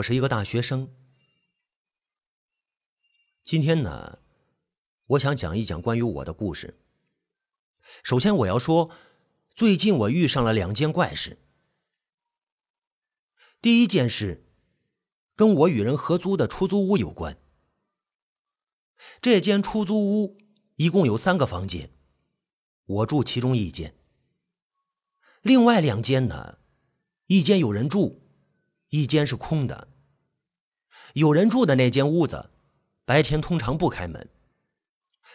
我是一个大学生。今天呢，我想讲一讲关于我的故事。首先，我要说，最近我遇上了两件怪事。第一件事，跟我与人合租的出租屋有关。这间出租屋一共有三个房间，我住其中一间。另外两间呢，一间有人住，一间是空的。有人住的那间屋子，白天通常不开门。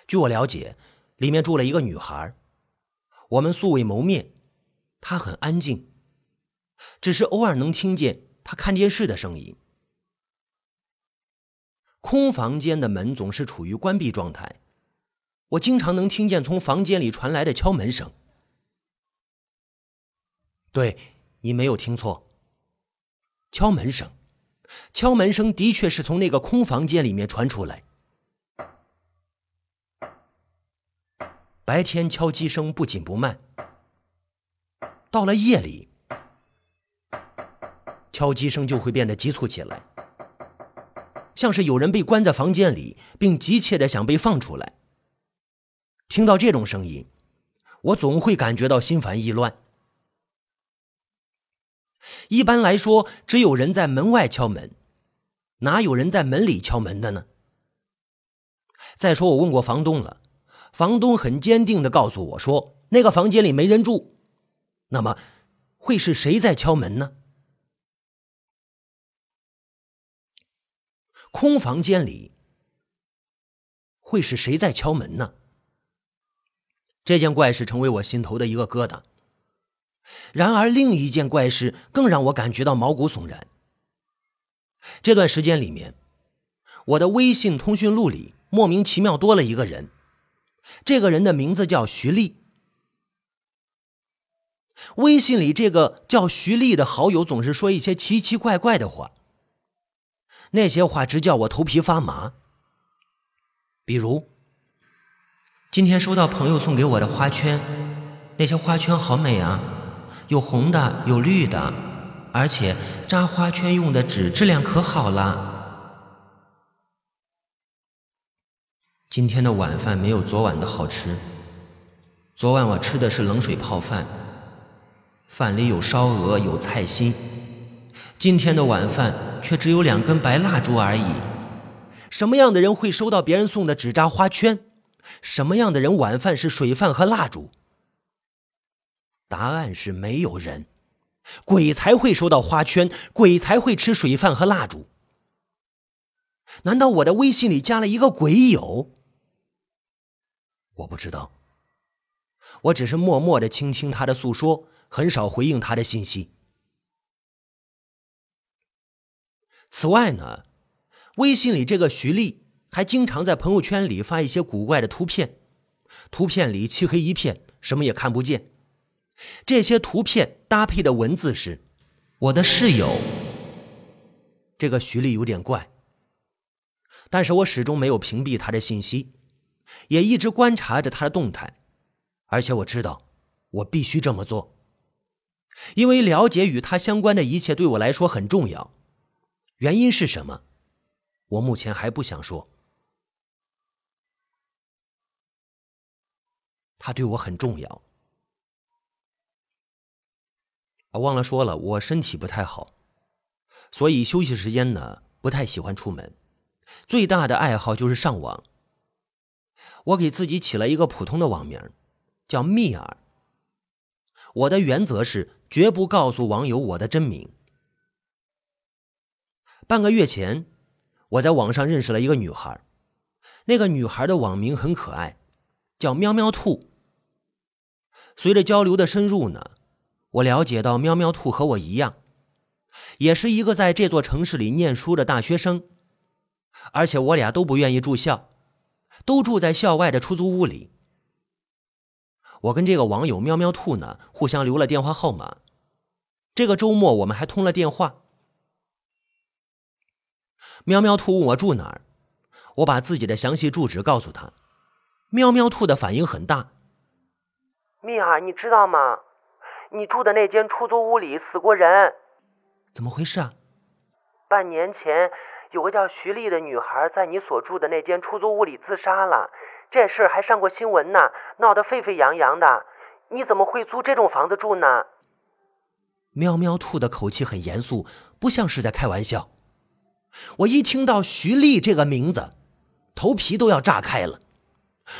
据我了解，里面住了一个女孩，我们素未谋面，她很安静，只是偶尔能听见她看电视的声音。空房间的门总是处于关闭状态，我经常能听见从房间里传来的敲门声。对你没有听错，敲门声，敲门声的确是从那个空房间里面传出来。白天敲击声不紧不慢，到了夜里，敲击声就会变得急促起来，像是有人被关在房间里，并急切的想被放出来。听到这种声音，我总会感觉到心烦意乱。一般来说，只有人在门外敲门，哪有人在门里敲门的呢？再说，我问过房东了，房东很坚定的告诉我说，那个房间里没人住。那么，会是谁在敲门呢？空房间里会是谁在敲门呢？这件怪事成为我心头的一个疙瘩。然而，另一件怪事更让我感觉到毛骨悚然。这段时间里面，我的微信通讯录里莫名其妙多了一个人，这个人的名字叫徐丽。微信里这个叫徐丽的好友总是说一些奇奇怪怪的话，那些话直叫我头皮发麻。比如，今天收到朋友送给我的花圈，那些花圈好美啊。有红的，有绿的，而且扎花圈用的纸质量可好了。今天的晚饭没有昨晚的好吃。昨晚我吃的是冷水泡饭，饭里有烧鹅，有菜心。今天的晚饭却只有两根白蜡烛而已。什么样的人会收到别人送的纸扎花圈？什么样的人晚饭是水饭和蜡烛？答案是没有人，鬼才会收到花圈，鬼才会吃水饭和蜡烛。难道我的微信里加了一个鬼友？我不知道，我只是默默的倾听他的诉说，很少回应他的信息。此外呢，微信里这个徐丽还经常在朋友圈里发一些古怪的图片，图片里漆黑一片，什么也看不见。这些图片搭配的文字是：“我的室友。”这个徐丽有点怪，但是我始终没有屏蔽他的信息，也一直观察着他的动态，而且我知道我必须这么做，因为了解与他相关的一切对我来说很重要。原因是什么？我目前还不想说。他对我很重要。忘了说了，我身体不太好，所以休息时间呢不太喜欢出门。最大的爱好就是上网。我给自己起了一个普通的网名，叫蜜儿。我的原则是绝不告诉网友我的真名。半个月前，我在网上认识了一个女孩，那个女孩的网名很可爱，叫喵喵兔。随着交流的深入呢。我了解到，喵喵兔和我一样，也是一个在这座城市里念书的大学生，而且我俩都不愿意住校，都住在校外的出租屋里。我跟这个网友喵喵兔呢，互相留了电话号码。这个周末我们还通了电话。喵喵兔问我住哪儿，我把自己的详细住址告诉他。喵喵兔的反应很大。蜜儿，你知道吗？你住的那间出租屋里死过人，怎么回事啊？半年前有个叫徐丽的女孩在你所住的那间出租屋里自杀了，这事儿还上过新闻呢，闹得沸沸扬扬的。你怎么会租这种房子住呢？喵喵兔的口气很严肃，不像是在开玩笑。我一听到徐丽这个名字，头皮都要炸开了，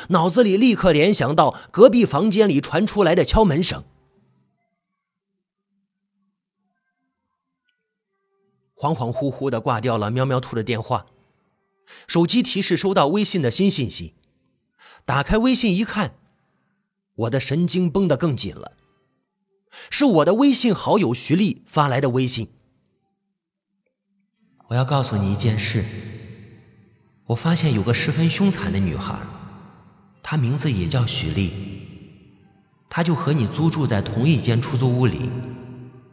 脑子里立刻联想到隔壁房间里传出来的敲门声。恍恍惚惚的挂掉了喵喵兔的电话，手机提示收到微信的新信息，打开微信一看，我的神经绷得更紧了，是我的微信好友徐丽发来的微信。我要告诉你一件事，我发现有个十分凶残的女孩，她名字也叫徐丽，她就和你租住在同一间出租屋里，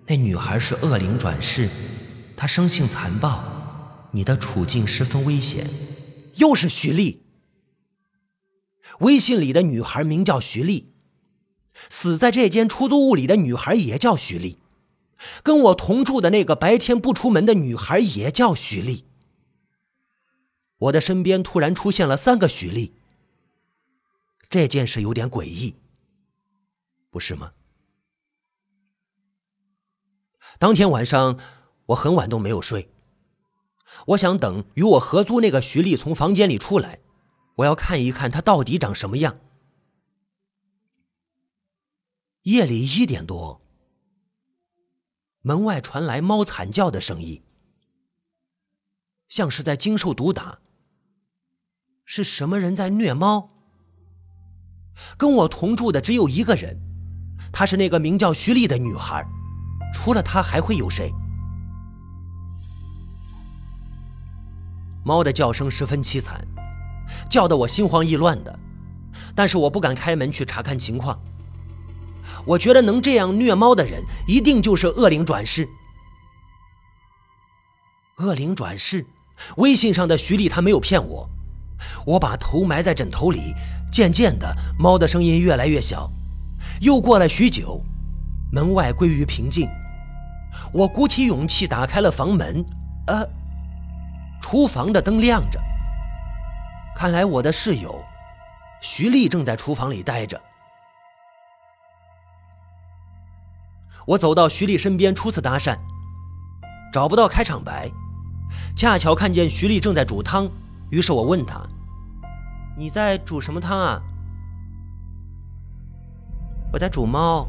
那女孩是恶灵转世。他生性残暴，你的处境十分危险。又是徐丽，微信里的女孩名叫徐丽，死在这间出租屋里的女孩也叫徐丽，跟我同住的那个白天不出门的女孩也叫徐丽。我的身边突然出现了三个徐丽，这件事有点诡异，不是吗？当天晚上。我很晚都没有睡，我想等与我合租那个徐丽从房间里出来，我要看一看她到底长什么样。夜里一点多，门外传来猫惨叫的声音，像是在经受毒打。是什么人在虐猫？跟我同住的只有一个人，她是那个名叫徐丽的女孩，除了她还会有谁？猫的叫声十分凄惨，叫得我心慌意乱的，但是我不敢开门去查看情况。我觉得能这样虐猫的人，一定就是恶灵转世。恶灵转世，微信上的徐丽他没有骗我。我把头埋在枕头里，渐渐的，猫的声音越来越小。又过了许久，门外归于平静。我鼓起勇气打开了房门，呃。厨房的灯亮着，看来我的室友徐丽正在厨房里待着。我走到徐丽身边，初次搭讪，找不到开场白，恰巧看见徐丽正在煮汤，于是我问她：“你在煮什么汤啊？”“我在煮猫，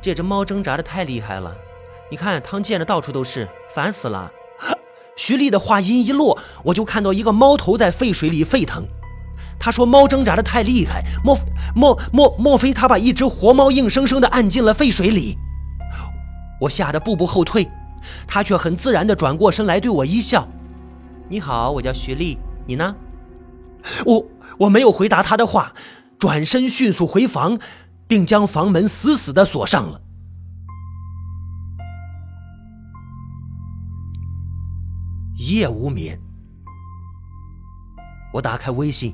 这只猫挣扎的太厉害了，你看汤溅的到处都是，烦死了。”徐丽的话音一落，我就看到一个猫头在沸水里沸腾。他说：“猫挣扎的太厉害，莫莫莫莫非他把一只活猫硬生生的按进了沸水里？”我吓得步步后退，他却很自然的转过身来对我一笑：“你好，我叫徐丽，你呢？”我我没有回答他的话，转身迅速回房，并将房门死死的锁上了。一夜无眠，我打开微信，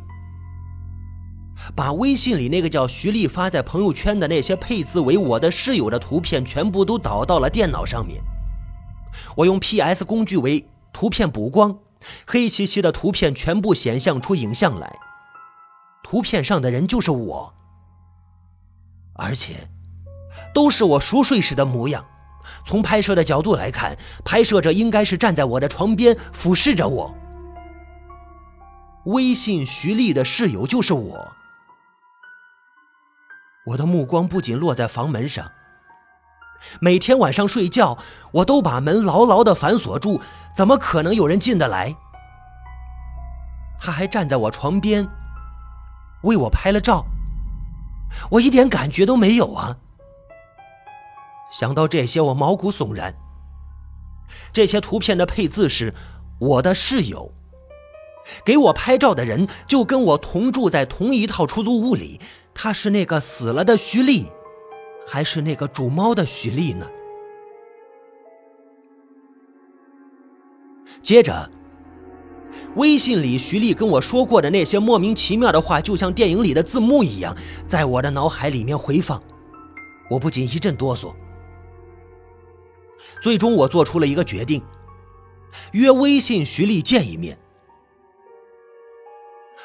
把微信里那个叫徐丽发在朋友圈的那些配字为我的室友的图片全部都导到了电脑上面。我用 PS 工具为图片补光，黑漆漆的图片全部显像出影像来。图片上的人就是我，而且都是我熟睡时的模样。从拍摄的角度来看，拍摄者应该是站在我的床边，俯视着我。微信徐丽的室友就是我。我的目光不仅落在房门上，每天晚上睡觉，我都把门牢牢的反锁住，怎么可能有人进得来？他还站在我床边，为我拍了照，我一点感觉都没有啊。想到这些，我毛骨悚然。这些图片的配字是“我的室友”，给我拍照的人就跟我同住在同一套出租屋里。他是那个死了的徐丽，还是那个煮猫的徐丽呢？接着，微信里徐丽跟我说过的那些莫名其妙的话，就像电影里的字幕一样，在我的脑海里面回放。我不禁一阵哆嗦。最终，我做出了一个决定，约微信徐丽见一面。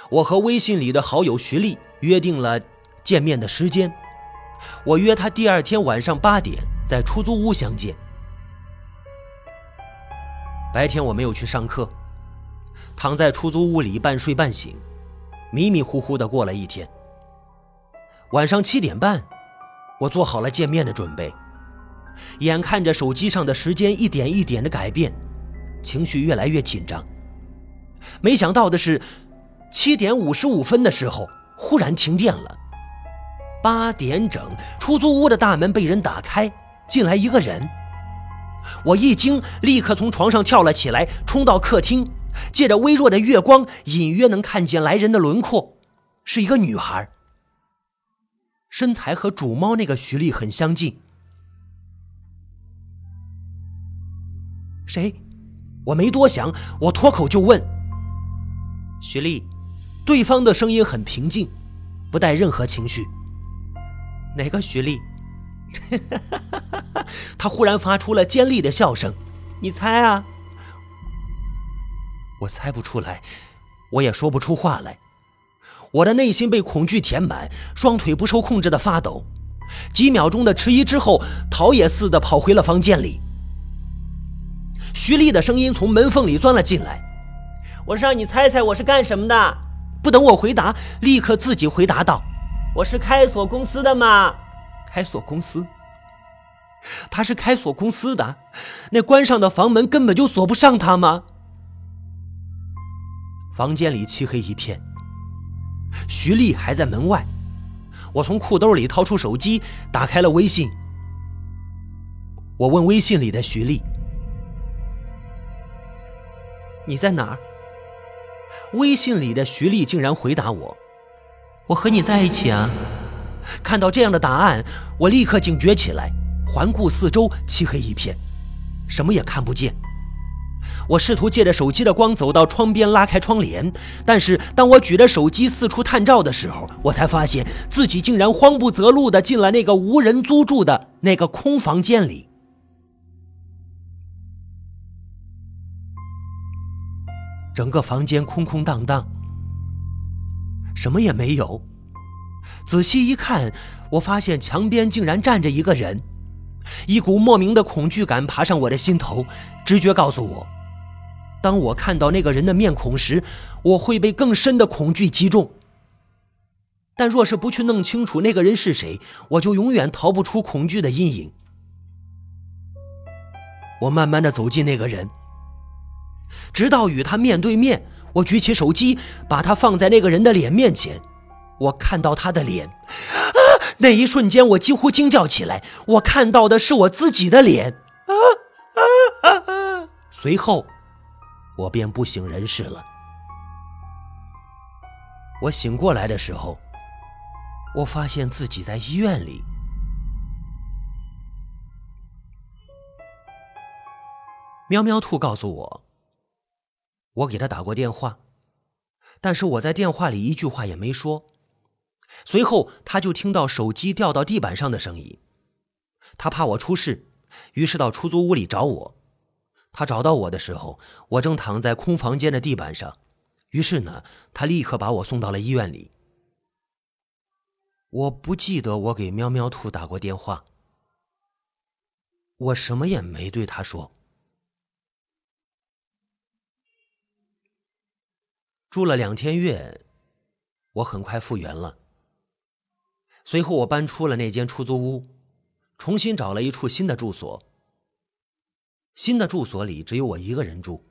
我和微信里的好友徐丽约定了见面的时间，我约她第二天晚上八点在出租屋相见。白天我没有去上课，躺在出租屋里半睡半醒，迷迷糊糊的过了一天。晚上七点半，我做好了见面的准备，眼看着手机上的时间一点一点的改变，情绪越来越紧张。没想到的是，七点五十五分的时候，忽然停电了。八点整，出租屋的大门被人打开，进来一个人。我一惊，立刻从床上跳了起来，冲到客厅，借着微弱的月光，隐约能看见来人的轮廓，是一个女孩，身材和主猫那个徐丽很相近。谁？我没多想，我脱口就问：“徐丽。”对方的声音很平静，不带任何情绪。哪个徐丽？他忽然发出了尖利的笑声，你猜啊？我猜不出来，我也说不出话来。我的内心被恐惧填满，双腿不受控制的发抖。几秒钟的迟疑之后，逃也似的跑回了房间里。徐丽的声音从门缝里钻了进来：“我是让你猜猜我是干什么的。”不等我回答，立刻自己回答道：“我是开锁公司的嘛。”开锁公司。他是开锁公司的，那关上的房门根本就锁不上他吗？房间里漆黑一片，徐丽还在门外。我从裤兜里掏出手机，打开了微信。我问微信里的徐丽：“你在哪儿？”微信里的徐丽竟然回答我：“我和你在一起啊！”看到这样的答案，我立刻警觉起来。环顾四周，漆黑一片，什么也看不见。我试图借着手机的光走到窗边，拉开窗帘。但是当我举着手机四处探照的时候，我才发现自己竟然慌不择路地进了那个无人租住的那个空房间里。整个房间空空荡荡，什么也没有。仔细一看，我发现墙边竟然站着一个人。一股莫名的恐惧感爬上我的心头，直觉告诉我，当我看到那个人的面孔时，我会被更深的恐惧击中。但若是不去弄清楚那个人是谁，我就永远逃不出恐惧的阴影。我慢慢的走近那个人，直到与他面对面。我举起手机，把他放在那个人的脸面前，我看到他的脸。啊那一瞬间，我几乎惊叫起来。我看到的是我自己的脸。啊啊啊！随后，我便不省人事了。我醒过来的时候，我发现自己在医院里。喵喵兔告诉我，我给他打过电话，但是我在电话里一句话也没说。随后，他就听到手机掉到地板上的声音。他怕我出事，于是到出租屋里找我。他找到我的时候，我正躺在空房间的地板上。于是呢，他立刻把我送到了医院里。我不记得我给喵喵兔打过电话，我什么也没对他说。住了两天院，我很快复原了。随后，我搬出了那间出租屋，重新找了一处新的住所。新的住所里只有我一个人住。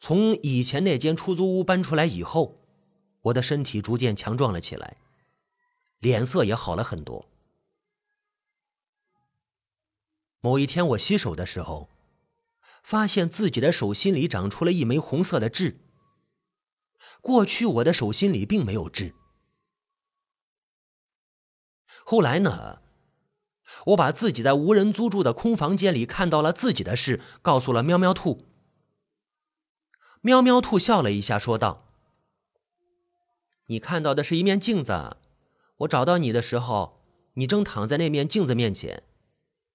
从以前那间出租屋搬出来以后，我的身体逐渐强壮了起来，脸色也好了很多。某一天，我洗手的时候，发现自己的手心里长出了一枚红色的痣。过去我的手心里并没有痣。后来呢？我把自己在无人租住的空房间里看到了自己的事告诉了喵喵兔。喵喵兔笑了一下，说道：“你看到的是一面镜子。我找到你的时候，你正躺在那面镜子面前。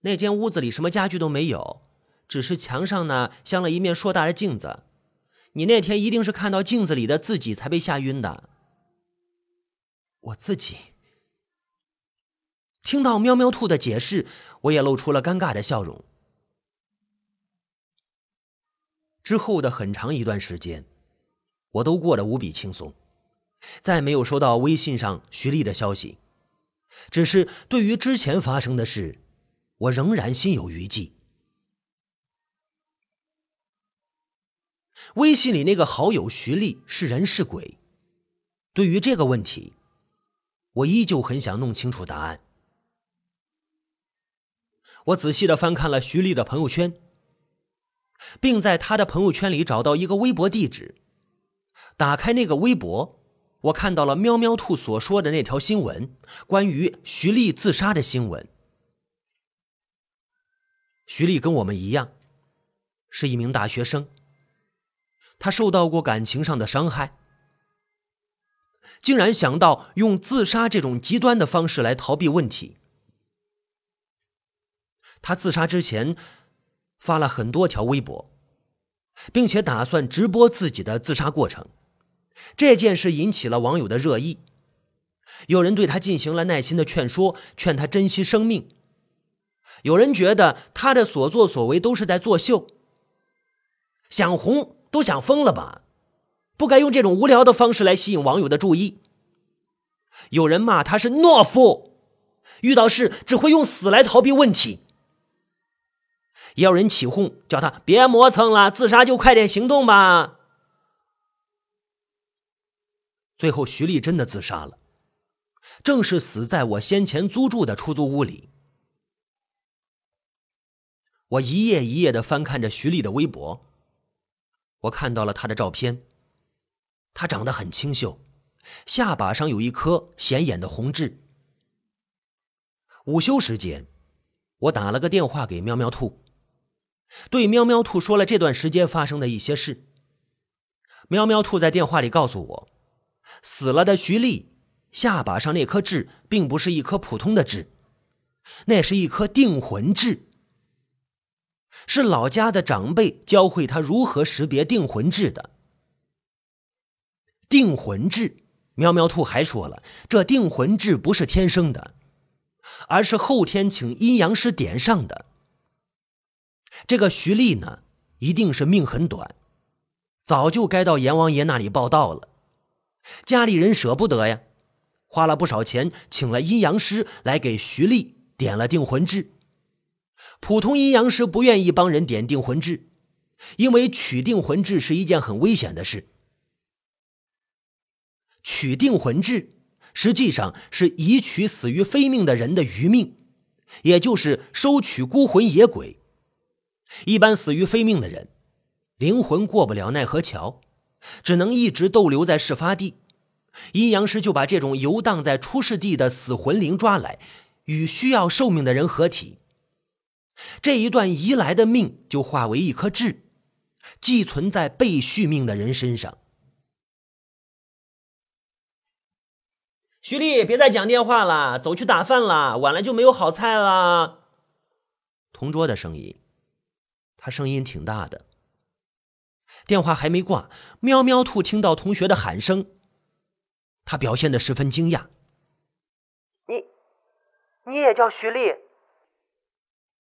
那间屋子里什么家具都没有，只是墙上呢镶了一面硕大的镜子。你那天一定是看到镜子里的自己才被吓晕的。我自己听到喵喵兔的解释，我也露出了尴尬的笑容。之后的很长一段时间，我都过得无比轻松，再没有收到微信上徐丽的消息。只是对于之前发生的事，我仍然心有余悸。微信里那个好友徐丽是人是鬼？对于这个问题，我依旧很想弄清楚答案。我仔细的翻看了徐丽的朋友圈，并在她的朋友圈里找到一个微博地址。打开那个微博，我看到了喵喵兔所说的那条新闻，关于徐丽自杀的新闻。徐丽跟我们一样，是一名大学生。他受到过感情上的伤害，竟然想到用自杀这种极端的方式来逃避问题。他自杀之前发了很多条微博，并且打算直播自己的自杀过程。这件事引起了网友的热议，有人对他进行了耐心的劝说，劝他珍惜生命；有人觉得他的所作所为都是在作秀，想红。都想疯了吧？不该用这种无聊的方式来吸引网友的注意。有人骂他是懦夫，遇到事只会用死来逃避问题。也有人起哄，叫他别磨蹭了，自杀就快点行动吧。最后，徐丽真的自杀了，正是死在我先前租住的出租屋里。我一页一页的翻看着徐丽的微博。我看到了他的照片，他长得很清秀，下巴上有一颗显眼的红痣。午休时间，我打了个电话给喵喵兔，对喵喵兔说了这段时间发生的一些事。喵喵兔在电话里告诉我，死了的徐丽下巴上那颗痣并不是一颗普通的痣，那是一颗定魂痣。是老家的长辈教会他如何识别定魂痣的。定魂痣，喵喵兔还说了，这定魂痣不是天生的，而是后天请阴阳师点上的。这个徐丽呢，一定是命很短，早就该到阎王爷那里报道了。家里人舍不得呀，花了不少钱请了阴阳师来给徐丽点了定魂痣。普通阴阳师不愿意帮人点定魂痣，因为取定魂痣是一件很危险的事。取定魂痣实际上是移取死于非命的人的余命，也就是收取孤魂野鬼。一般死于非命的人，灵魂过不了奈何桥，只能一直逗留在事发地。阴阳师就把这种游荡在出事地的死魂灵抓来，与需要寿命的人合体。这一段移来的命就化为一颗痣，寄存在被续命的人身上。徐丽，别再讲电话了，走去打饭了，晚了就没有好菜了。同桌的声音，他声音挺大的。电话还没挂，喵喵兔听到同学的喊声，他表现的十分惊讶。你，你也叫徐丽？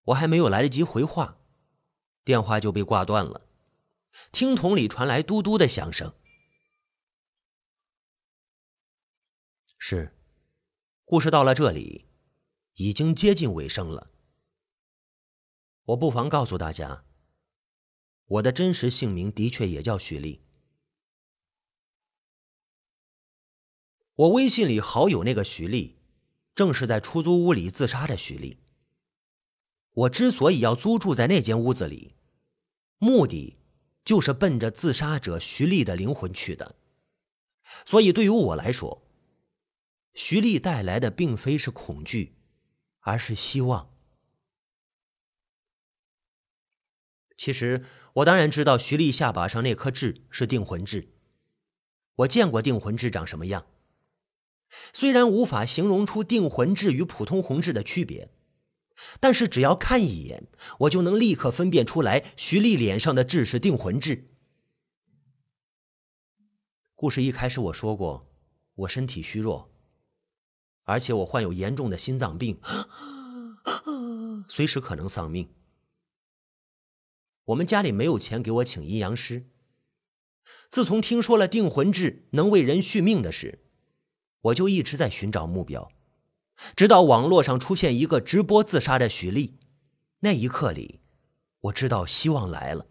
我还没有来得及回话，电话就被挂断了。听筒里传来嘟嘟的响声。是，故事到了这里，已经接近尾声了。我不妨告诉大家，我的真实姓名的确也叫许丽。我微信里好友那个徐丽，正是在出租屋里自杀的徐丽。我之所以要租住在那间屋子里，目的就是奔着自杀者徐丽的灵魂去的。所以对于我来说，徐丽带来的并非是恐惧，而是希望。其实我当然知道徐丽下巴上那颗痣是定魂痣，我见过定魂痣长什么样。虽然无法形容出定魂痣与普通红痣的区别。但是只要看一眼，我就能立刻分辨出来徐丽脸上的痣是定魂痣。故事一开始我说过，我身体虚弱，而且我患有严重的心脏病，随时可能丧命。我们家里没有钱给我请阴阳师。自从听说了定魂痣能为人续命的事，我就一直在寻找目标。直到网络上出现一个直播自杀的许丽，那一刻里，我知道希望来了。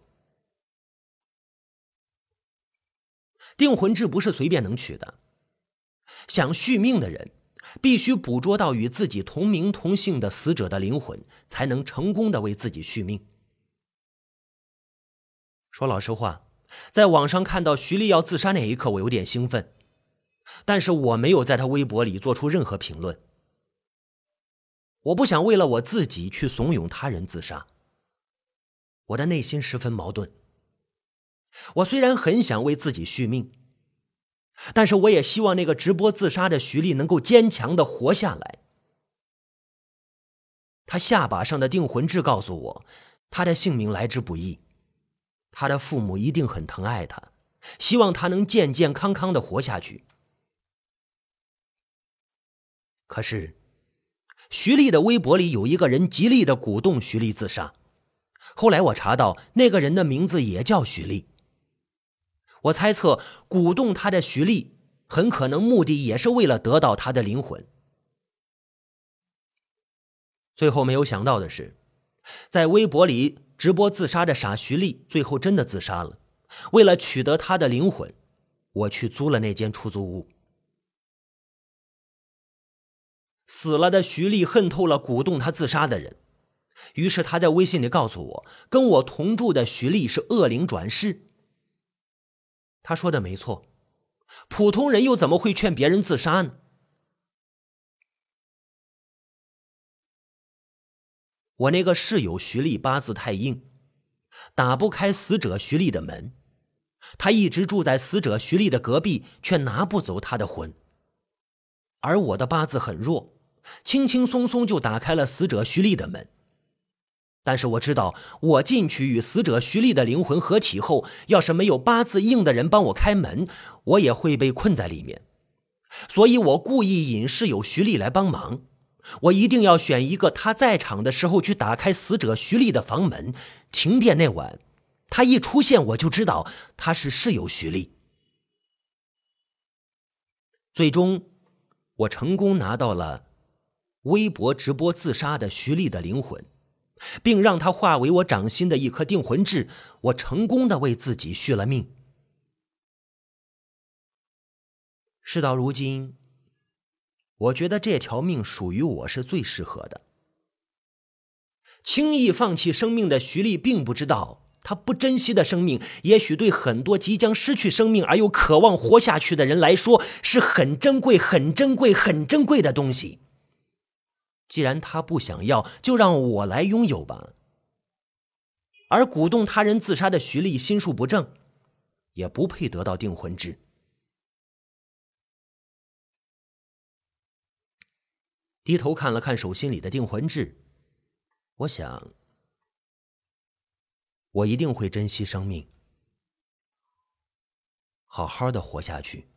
定魂痣不是随便能取的，想续命的人必须捕捉到与自己同名同姓的死者的灵魂，才能成功的为自己续命。说老实话，在网上看到徐丽要自杀那一刻，我有点兴奋，但是我没有在他微博里做出任何评论。我不想为了我自己去怂恿他人自杀。我的内心十分矛盾。我虽然很想为自己续命，但是我也希望那个直播自杀的徐丽能够坚强的活下来。他下巴上的定魂痣告诉我，他的性命来之不易，他的父母一定很疼爱他，希望他能健健康康的活下去。可是。徐丽的微博里有一个人极力的鼓动徐丽自杀，后来我查到那个人的名字也叫徐丽。我猜测鼓动他的徐丽很可能目的也是为了得到他的灵魂。最后没有想到的是，在微博里直播自杀的傻徐丽最后真的自杀了。为了取得他的灵魂，我去租了那间出租屋。死了的徐丽恨透了鼓动他自杀的人，于是他在微信里告诉我，跟我同住的徐丽是恶灵转世。他说的没错，普通人又怎么会劝别人自杀呢？我那个室友徐丽八字太硬，打不开死者徐丽的门，他一直住在死者徐丽的隔壁，却拿不走他的魂。而我的八字很弱，轻轻松松就打开了死者徐丽的门。但是我知道，我进去与死者徐丽的灵魂合体后，要是没有八字硬的人帮我开门，我也会被困在里面。所以我故意引室友徐丽来帮忙。我一定要选一个他在场的时候去打开死者徐丽的房门。停电那晚，他一出现，我就知道他是室友徐丽。最终。我成功拿到了微博直播自杀的徐丽的灵魂，并让他化为我掌心的一颗定魂痣。我成功的为自己续了命。事到如今，我觉得这条命属于我是最适合的。轻易放弃生命的徐丽并不知道。他不珍惜的生命，也许对很多即将失去生命而又渴望活下去的人来说，是很珍贵、很珍贵、很珍贵的东西。既然他不想要，就让我来拥有吧。而鼓动他人自杀的徐丽心术不正，也不配得到定魂痣。低头看了看手心里的定魂痣，我想。我一定会珍惜生命，好好的活下去。